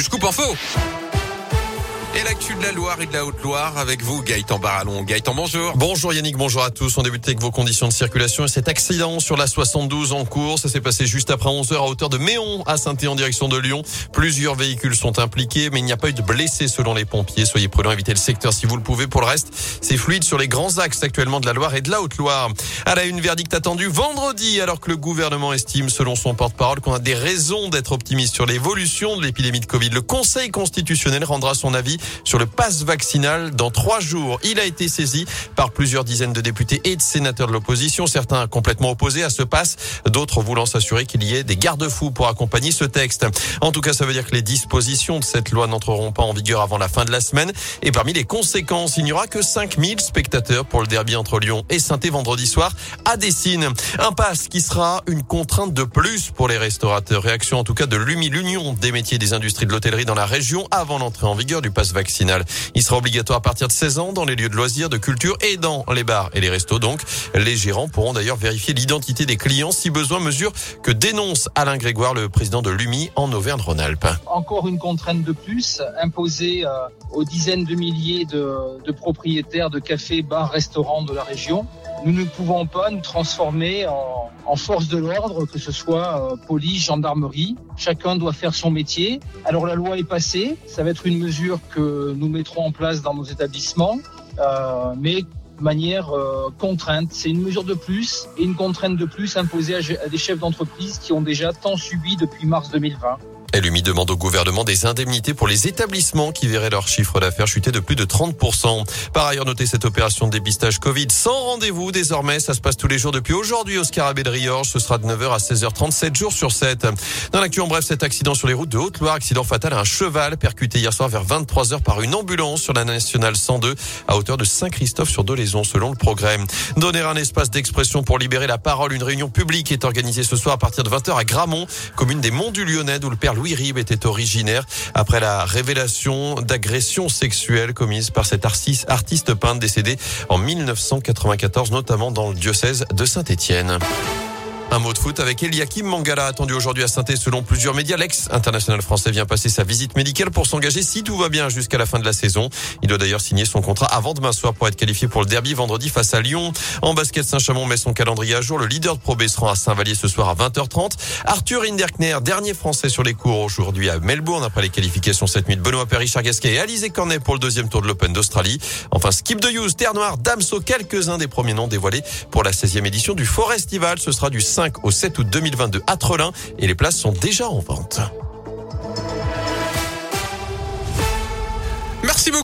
du scoop en faux? Et l'actu de la Loire et de la Haute-Loire avec vous, Gaëtan Barallon. Gaëtan, bonjour. Bonjour Yannick, bonjour à tous. On débute avec vos conditions de circulation et cet accident sur la 72 en cours. Ça s'est passé juste après 11 heures à hauteur de Méon à saint en direction de Lyon. Plusieurs véhicules sont impliqués, mais il n'y a pas eu de blessés selon les pompiers. Soyez prudents, évitez le secteur si vous le pouvez. Pour le reste, c'est fluide sur les grands axes actuellement de la Loire et de la Haute-Loire. À la une, verdict attendu vendredi, alors que le gouvernement estime, selon son porte-parole, qu'on a des raisons d'être optimiste sur l'évolution de l'épidémie de Covid. Le Conseil constitutionnel rendra son avis sur le pass vaccinal dans trois jours. Il a été saisi par plusieurs dizaines de députés et de sénateurs de l'opposition, certains complètement opposés à ce pass, d'autres voulant s'assurer qu'il y ait des garde-fous pour accompagner ce texte. En tout cas, ça veut dire que les dispositions de cette loi n'entreront pas en vigueur avant la fin de la semaine. Et parmi les conséquences, il n'y aura que 5000 spectateurs pour le derby entre Lyon et saint vendredi soir à Dessine. Un pass qui sera une contrainte de plus pour les restaurateurs. Réaction en tout cas de l'UMI, l'Union des métiers des industries de l'hôtellerie dans la région avant l'entrée en vigueur du pass vaccinal. Il sera obligatoire à partir de 16 ans dans les lieux de loisirs, de culture et dans les bars et les restos. Donc, les gérants pourront d'ailleurs vérifier l'identité des clients si besoin, mesure que dénonce Alain Grégoire, le président de l'UMI en Auvergne-Rhône-Alpes. Encore une contrainte de plus imposée euh, aux dizaines de milliers de propriétaires de cafés, bars, restaurants de la région. Nous ne pouvons pas nous transformer en, en force de l'ordre, que ce soit euh, police, gendarmerie. Chacun doit faire son métier. Alors la loi est passée, ça va être une mesure que nous mettrons en place dans nos établissements, euh, mais de manière euh, contrainte. C'est une mesure de plus et une contrainte de plus imposée à, à des chefs d'entreprise qui ont déjà tant subi depuis mars 2020. LUMI demande au gouvernement des indemnités pour les établissements qui verraient leur chiffre d'affaires chuter de plus de 30%. Par ailleurs, notez cette opération de dépistage Covid sans rendez-vous désormais. Ça se passe tous les jours depuis aujourd'hui au Scarabée de Riorge. Ce sera de 9h à 16h37 7 jours sur 7. Dans l'actu en bref, cet accident sur les routes de Haute-Loire, accident fatal à un cheval percuté hier soir vers 23h par une ambulance sur la nationale 102 à hauteur de Saint-Christophe sur Dolaison selon le progrès. Donner un espace d'expression pour libérer la parole. Une réunion publique est organisée ce soir à partir de 20h à Gramont, commune des Monts du Lyonnais où le père Louis Rib était originaire après la révélation d'agressions sexuelles commises par cet artiste, artiste peintre décédé en 1994, notamment dans le diocèse de Saint-Étienne. Un mot de foot avec Eliakim Mangala, attendu aujourd'hui à saint selon plusieurs médias. L'ex-international français vient passer sa visite médicale pour s'engager si tout va bien jusqu'à la fin de la saison. Il doit d'ailleurs signer son contrat avant demain soir pour être qualifié pour le derby vendredi face à Lyon. En basket, Saint-Chamond met son calendrier à jour. Le leader de Pro B se rend à Saint-Vallier ce soir à 20h30. Arthur Hinderkner, dernier français sur les cours aujourd'hui à Melbourne après les qualifications cette nuit de Benoît Richard Gasquet et Alizé Cornet pour le deuxième tour de l'Open d'Australie. Enfin, Skip de Hughes, Terre Noire, Damso, quelques-uns des premiers noms dévoilés pour la 16e édition du Forestival. Ce sera du 5 au 7 août 2022 à Trelin et les places sont déjà en vente. Merci beaucoup.